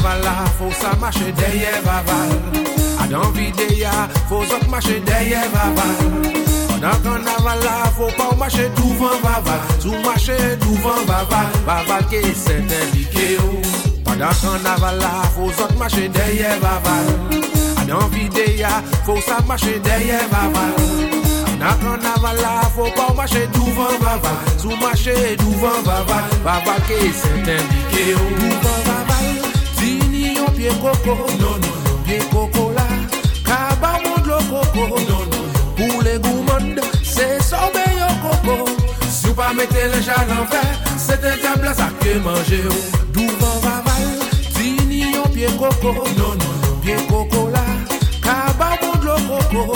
Aval la fò sa mache deye vaval Adan videya fò zot mache deye vaval Nan kan aval la fò pa ou mache touvan vaval Sou mache touvan vaval Vaval ke sete like yo Padan kan aval la fò zot mache deye vaval Adan videya fò sa mache deye vaval Nan kan aval la fò pa ou mache touvan vaval Sou mache touvan vaval Vaval ke sete indiqué yo Pye koko la, kababoun glokoko Pule gouman, se sobe yo koko Sou pa mette le chan anfer, se te tabla sa ke manje yo Dou pan va mal, fini yo pye koko Pye koko la, kababoun glokoko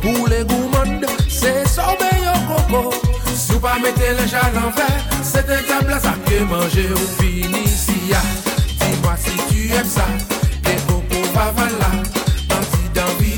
Pule gouman, se sobe yo koko Sou pa mette le chan anfer, se te tabla sa ke manje yo Fini si ya ah. si tu aimes ça, les cocos va là, parti d'envie.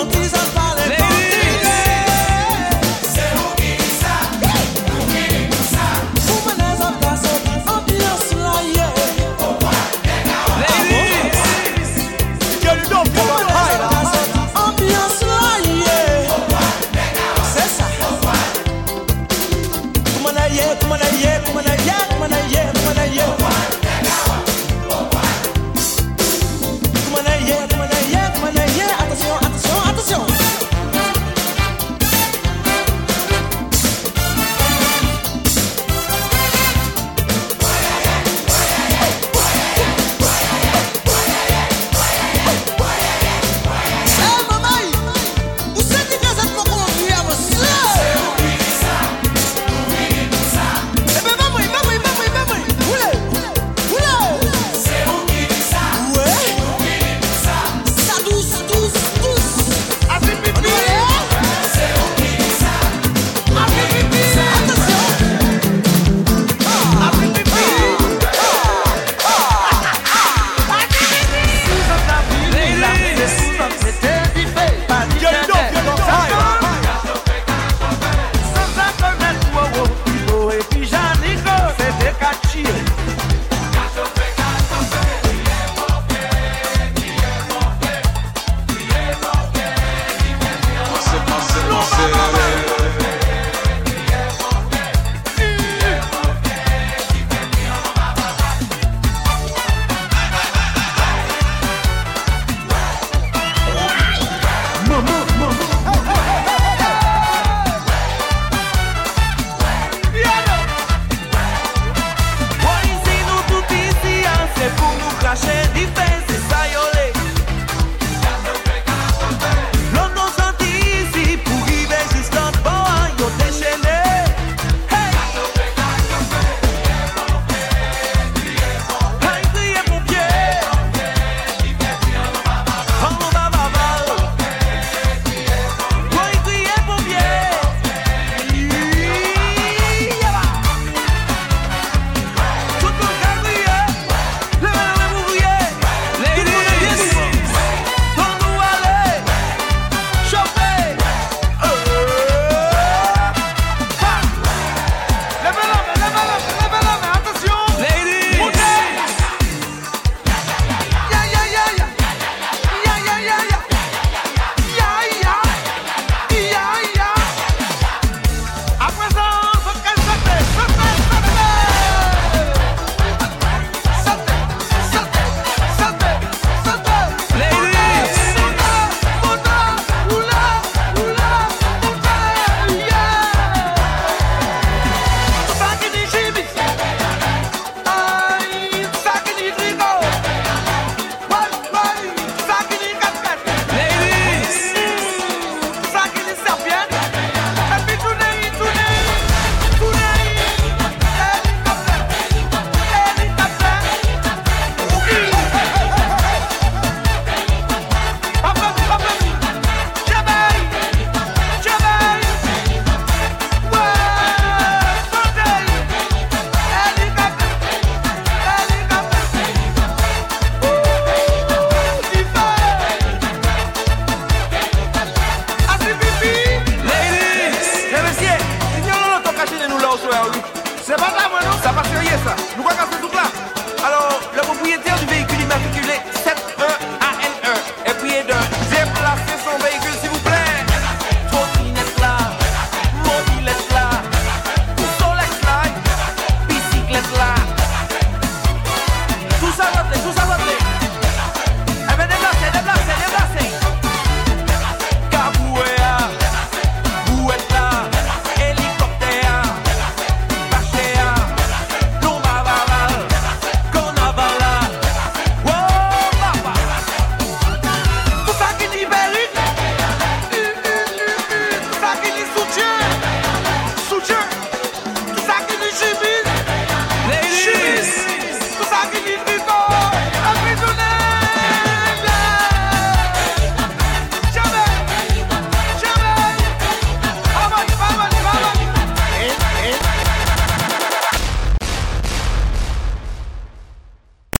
Quand ils